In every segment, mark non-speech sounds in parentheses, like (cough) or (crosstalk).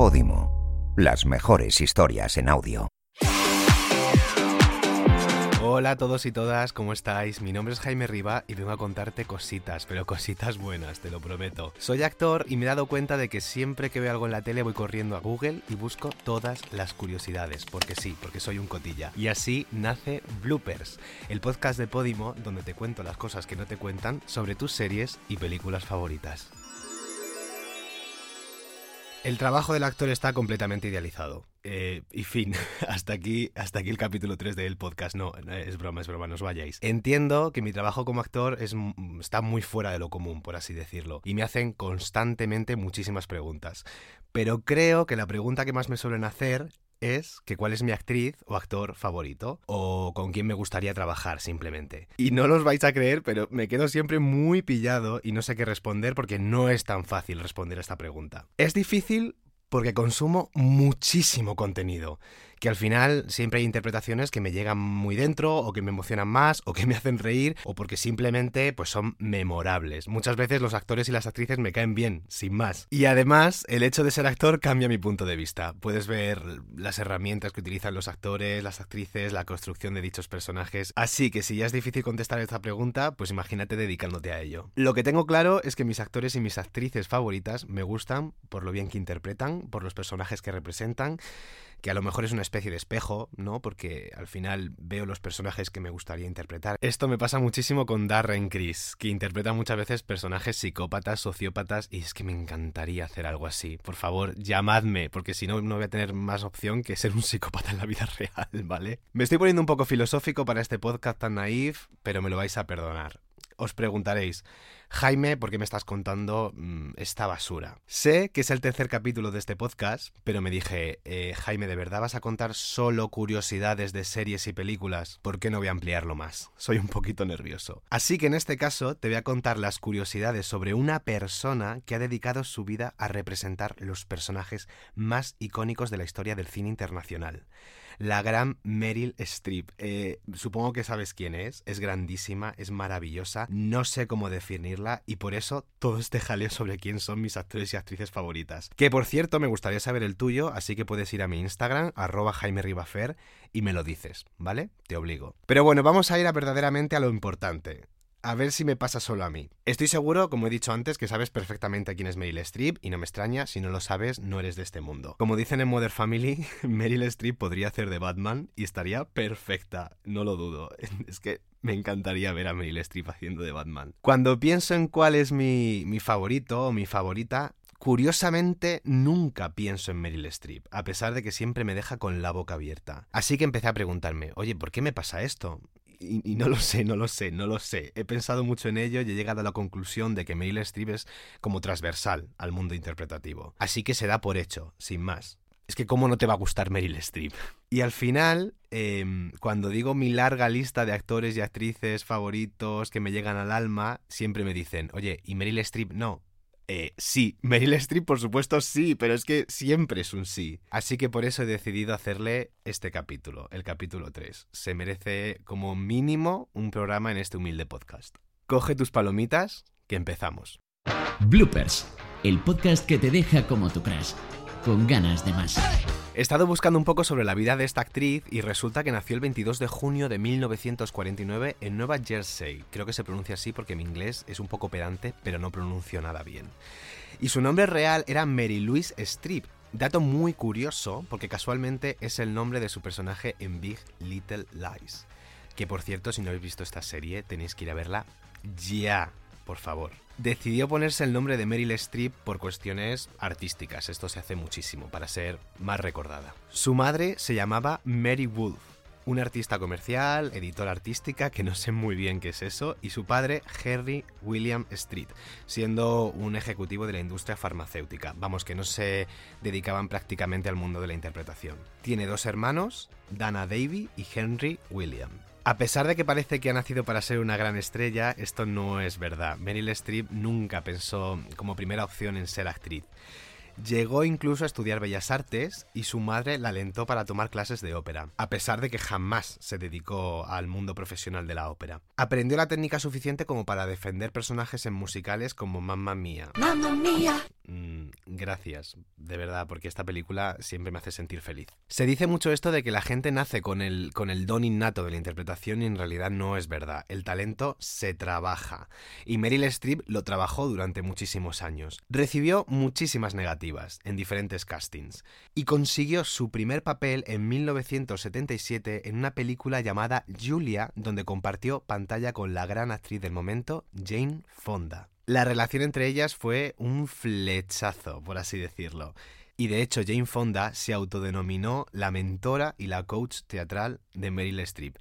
Podimo. Las mejores historias en audio. Hola a todos y todas, ¿cómo estáis? Mi nombre es Jaime Riva y vengo a contarte cositas, pero cositas buenas, te lo prometo. Soy actor y me he dado cuenta de que siempre que veo algo en la tele voy corriendo a Google y busco todas las curiosidades, porque sí, porque soy un cotilla. Y así nace Bloopers, el podcast de Podimo donde te cuento las cosas que no te cuentan sobre tus series y películas favoritas. El trabajo del actor está completamente idealizado. Eh, y fin, (laughs) hasta aquí, hasta aquí el capítulo 3 del podcast. No, es broma, es broma, no os vayáis. Entiendo que mi trabajo como actor es, está muy fuera de lo común, por así decirlo, y me hacen constantemente muchísimas preguntas. Pero creo que la pregunta que más me suelen hacer es que cuál es mi actriz o actor favorito o con quién me gustaría trabajar simplemente. Y no los vais a creer, pero me quedo siempre muy pillado y no sé qué responder porque no es tan fácil responder a esta pregunta. Es difícil porque consumo muchísimo contenido que al final siempre hay interpretaciones que me llegan muy dentro o que me emocionan más o que me (laughs) hacen reír o porque simplemente pues son memorables. Muchas veces los actores y las actrices me caen bien, sin más. Y además, el hecho de ser actor cambia mi punto de vista. Puedes ver las herramientas que utilizan los actores, las actrices, la construcción de dichos personajes. Así que si ya es difícil contestar esta pregunta, pues imagínate dedicándote a ello. Lo que tengo claro es que mis actores y mis actrices favoritas me gustan por lo bien que interpretan, por los personajes que representan que a lo mejor es una especie de espejo, ¿no? Porque al final veo los personajes que me gustaría interpretar. Esto me pasa muchísimo con Darren Criss, que interpreta muchas veces personajes psicópatas, sociópatas, y es que me encantaría hacer algo así. Por favor, llamadme, porque si no, no voy a tener más opción que ser un psicópata en la vida (laughs) real, ¿vale? Me estoy poniendo un poco filosófico para este podcast tan naif, pero me lo vais a perdonar. Os preguntaréis, Jaime, ¿por qué me estás contando mm, esta basura? Sé que es el tercer capítulo de este podcast, pero me dije, eh, Jaime, ¿de verdad vas a contar solo curiosidades de series y películas? ¿Por qué no voy a ampliarlo más? Soy un poquito nervioso. Así que en este caso te voy a contar las curiosidades sobre una persona que ha dedicado su vida a representar los personajes más icónicos de la historia del cine internacional la gran Meryl Streep. Eh, supongo que sabes quién es, es grandísima, es maravillosa, no sé cómo definirla y por eso todo este jaleo sobre quién son mis actores y actrices favoritas. Que por cierto me gustaría saber el tuyo, así que puedes ir a mi Instagram, arroba Jaime Ribafer, y me lo dices, ¿vale? Te obligo. Pero bueno, vamos a ir a verdaderamente a lo importante. A ver si me pasa solo a mí. Estoy seguro, como he dicho antes, que sabes perfectamente quién es Meryl Streep y no me extraña, si no lo sabes, no eres de este mundo. Como dicen en Mother Family, (laughs) Meryl Streep podría hacer de Batman y estaría perfecta, no lo dudo. (laughs) Es que me encantaría ver a Meryl Streep haciendo de Batman. Cuando pienso en cuál es mi, mi favorito o mi favorita, Curiosamente, nunca pienso en Meryl Streep, a pesar de que siempre me deja con la boca abierta. Así que empecé a preguntarme, oye, ¿por qué me pasa esto? Y, no lo sé, no lo sé, no lo sé. He pensado mucho en ello y he llegado a la conclusión de que Meryl Streep es como transversal al mundo interpretativo. Así que se da por hecho, sin más. Es que cómo no te va a gustar Meryl Streep. Y al final, em, cuando digo mi larga lista de actores y actrices favoritos que me llegan al alma, siempre me dicen, oye, ¿y Meryl Streep no? Eh, sí, (laughs) Meryl Streep por supuesto sí, pero es que siempre es un sí. Así que por eso he decidido hacerle este capítulo, el capítulo 3. Se merece como mínimo un programa en este humilde podcast. Coge tus palomitas, que empezamos. Bloopers, el podcast que te deja como tu crush, con ganas de más. He estado buscando un poco sobre la vida de esta actriz y resulta que nació el 22 de junio de 1949 en Nueva Jersey. Creo que se pronuncia así porque mi inglés es un poco pedante, pero no pronuncio nada bien. Y su nombre real era Mary Louise Strip. Dato muy curioso porque casualmente es el nombre de su personaje en Big Little Lies. Que por cierto, si no habéis visto esta serie, tenéis que ir a verla ya, por favor decidió ponerse el nombre de Meryl Streep por cuestiones artísticas. Esto se hace muchísimo para ser más recordada. Su madre se llamaba Mary Wolf, una artista comercial, editora artística, que no sé muy bien qué es eso, y su padre, Henry William Street, siendo un ejecutivo de la industria farmacéutica. Vamos, que no se dedicaban prácticamente al mundo de la interpretación. Tiene dos hermanos, Dana Davy y Henry William. A pesar de que parece que ha nacido para ser una gran estrella, esto no es verdad. Meryl Streep nunca pensó como primera opción en ser actriz. Llegó incluso a estudiar bellas artes y su madre la alentó para tomar clases de ópera, a pesar de que jamás se dedicó al mundo profesional de la ópera. Aprendió la técnica suficiente como para defender personajes en musicales como Mamma Mía. Mamma Mía. Mm, gracias, de verdad, porque esta película siempre me hace sentir feliz. Se dice mucho esto de que la gente nace con el, con el don innato de la interpretación y en realidad no es verdad. El talento se trabaja. Y Meryl Streep lo trabajó durante muchísimos años. Recibió muchísimas negativas en diferentes castings y consiguió su primer papel en 1977 en una película llamada Julia, donde compartió pantalla con la gran actriz del momento, Jane Fonda. La relación entre ellas fue un flechazo, por así decirlo. Y de hecho Jane Fonda se autodenominó la mentora y la coach teatral de Meryl Streep.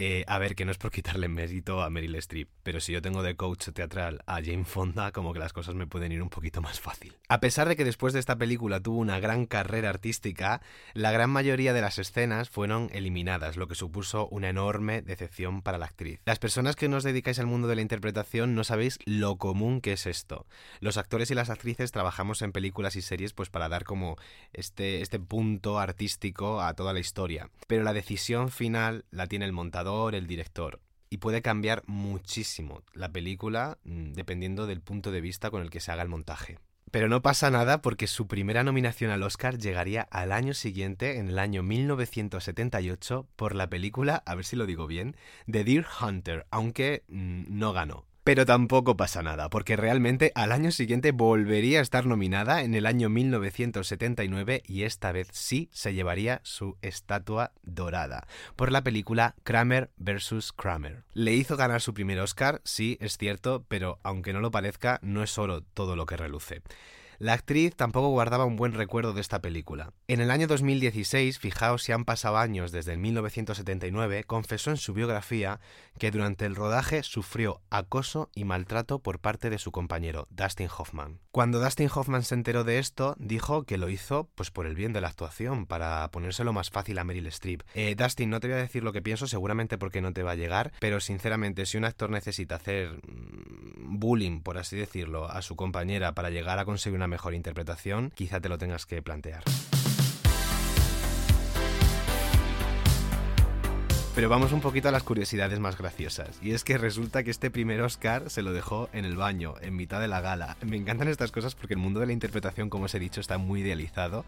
Eh, a ver, que no es por quitarle mérito a Meryl Streep, pero si yo tengo de coach teatral a Jane Fonda, como que las cosas me pueden ir un poquito más fácil. A pesar de que después de esta película tuvo una gran carrera artística, la gran mayoría de las escenas fueron eliminadas, lo que supuso una enorme decepción para la actriz. Las personas que nos dedicáis al mundo de la interpretación no sabéis lo común que es esto. Los actores y las actrices trabajamos en películas y series pues para dar como este, este punto artístico a toda la historia, pero la decisión final la tiene el montador el director. Y puede cambiar muchísimo la película mm, dependiendo del punto de vista con el que se haga el montaje. Pero no pasa nada porque su primera nominación al Oscar llegaría al año siguiente, en el año 1978, por la película, a ver si lo digo bien, The Deer Hunter, aunque mm, no ganó. Pero tampoco pasa nada, porque realmente al año siguiente volvería a estar nominada en el año 1979 y esta vez sí se llevaría su estatua dorada por la película Kramer vs. Kramer. Le hizo ganar su primer Oscar, sí, es cierto, pero aunque no lo parezca, no es oro todo lo que reluce. La actriz tampoco guardaba un buen recuerdo de esta película. En el año 2016, fijaos si han pasado años desde el 1979, confesó en su biografía que durante el rodaje sufrió acoso y maltrato por parte de su compañero, Dustin Hoffman. Cuando Dustin Hoffman se enteró de esto, dijo que lo hizo pues por el bien de la actuación, para ponérselo más fácil a Meryl Streep. Eh, Dustin, no te voy a decir lo que pienso, seguramente porque no te va a llegar, pero sinceramente, si un actor necesita hacer mm, bullying, por así decirlo, a su compañera para llegar a conseguir una mejor interpretación, quizá te lo tengas que plantear. Pero vamos un poquito a las curiosidades más graciosas. Y es que resulta que este primer Oscar se lo dejó en el baño, en mitad de la gala. Me encantan estas cosas porque el mundo de la interpretación, como os he dicho, está muy idealizado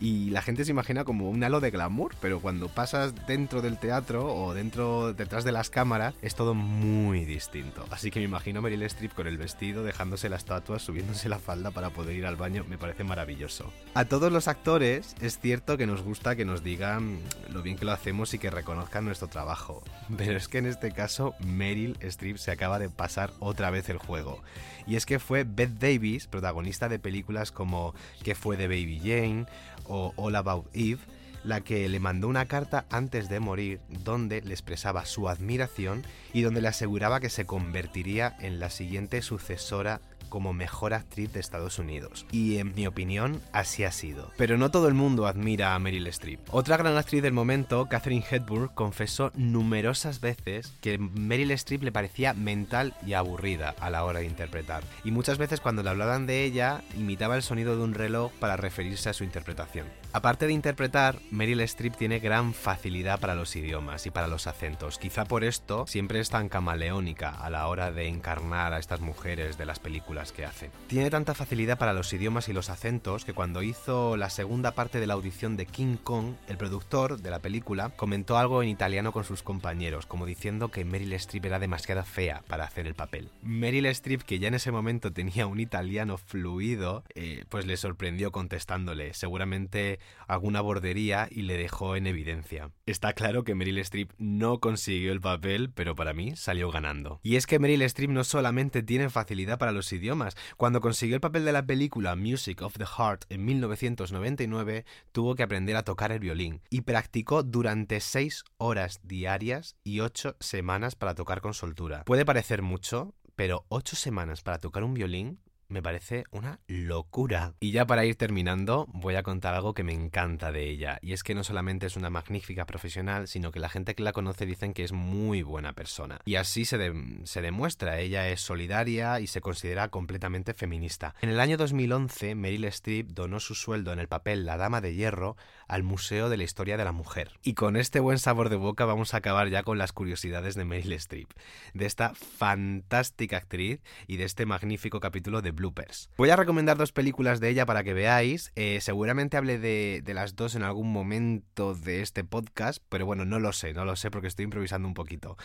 y la gente se imagina como un halo de glamour, pero cuando pasas dentro del teatro o dentro detrás de las cámaras es todo muy distinto. Así que me imagino Meryl Streep con el vestido, dejándose la estatua, subiéndose la falda para poder ir al baño, me parece maravilloso. A todos los actores es cierto que nos gusta que nos digan lo bien que lo hacemos y que reconozcan nuestro trabajo, pero es que en este caso Meryl Streep se acaba de pasar otra vez el juego. Y es que fue Beth Davis, protagonista de películas como ¿Qué fue de Baby Jane? o All About Eve, la que le mandó una carta antes de morir donde le expresaba su admiración y donde le aseguraba que se convertiría en la siguiente sucesora como mejor actriz de Estados Unidos. Y en mi opinión, así ha sido. Pero no todo el mundo admira a Meryl Streep. Otra gran actriz del momento, Catherine Hepburn, confesó numerosas veces que Meryl Streep le parecía mental y aburrida a la hora de interpretar. Y muchas veces cuando le hablaban de ella, imitaba el sonido de un reloj para referirse a su interpretación. Aparte de interpretar, Meryl Streep tiene gran facilidad para los idiomas y para los acentos. Quizá por esto siempre es tan camaleónica a la hora de encarnar a estas mujeres de las películas que hace. Tiene tanta facilidad para los idiomas y los acentos que cuando hizo la segunda parte de la audición de King Kong, el productor de la película comentó algo en italiano con sus compañeros, como diciendo que Meryl Streep era demasiado fea para hacer el papel. Meryl Streep, que ya en ese momento tenía un italiano fluido, eh, pues le sorprendió contestándole, seguramente alguna bordería y le dejó en evidencia. Está claro que Meryl Streep no consiguió el papel, pero para mí salió ganando. Y es que Meryl Streep no solamente tiene facilidad para los idiomas, cuando consiguió el papel de la película Music of the Heart en 1999, tuvo que aprender a tocar el violín y practicó durante 6 horas diarias y 8 semanas para tocar con soltura. Puede parecer mucho, pero 8 semanas para tocar un violín me parece una locura. Y ya para ir terminando, voy a contar algo que me encanta de ella. Y es que no solamente es una magnífica profesional, sino que la gente que la conoce dicen que es muy buena persona. Y así se, se demuestra. Ella es solidaria y se considera completamente feminista. En el año 2011, Meryl Streep donó su sueldo en el papel La Dama de Hierro al Museo de la Historia de la Mujer. Y con este buen sabor de boca vamos a acabar ya con las curiosidades de Meryl Streep. De esta fantástica actriz y de este magnífico capítulo de bloopers. Voy a recomendar dos películas de ella para que veáis. Eh, seguramente hable de, de las dos en algún momento de este podcast, pero bueno, no lo sé, no lo sé porque estoy improvisando un poquito.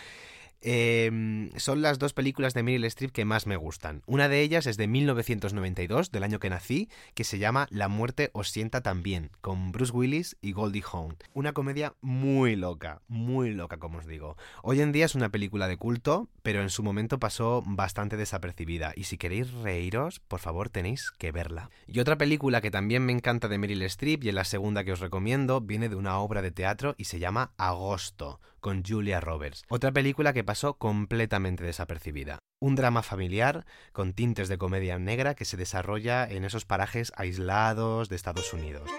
Eh, son las dos películas de Meryl Streep que más me gustan. Una de ellas es de 1992, del año que nací, que se llama La muerte os sienta también, con Bruce Willis y Goldie Hawn. Una comedia muy loca, muy loca, como os digo. Hoy en día es una película de culto, pero en su momento pasó bastante desapercibida. Y si queréis reíros, por favor tenéis que verla. Y otra película que también me encanta de Meryl Streep y es la segunda que os recomiendo, viene de una obra de teatro y se llama Agosto con Julia Roberts. Otra película que pasó completamente desapercibida. Un drama familiar con tintes de comedia negra que se desarrolla en esos parajes aislados de Estados Unidos.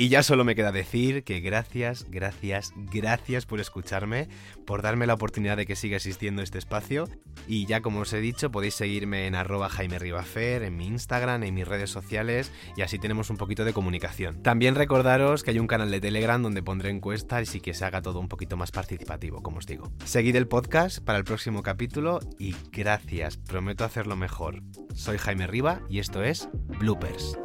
Y ya solo me queda decir que gracias, gracias, gracias por escucharme, por darme la oportunidad de que siga existiendo este espacio. Y ya como os he dicho, podéis seguirme en arroba Jaime Ribafer, en mi Instagram, en mis redes sociales, y así tenemos un poquito de comunicación. También recordaros que hay un canal de Telegram donde pondré encuestas y que se haga todo un poquito más participativo, como os digo. Seguid el podcast para el próximo capítulo y gracias, prometo hacerlo mejor. Soy Jaime Riba y esto es Bloopers.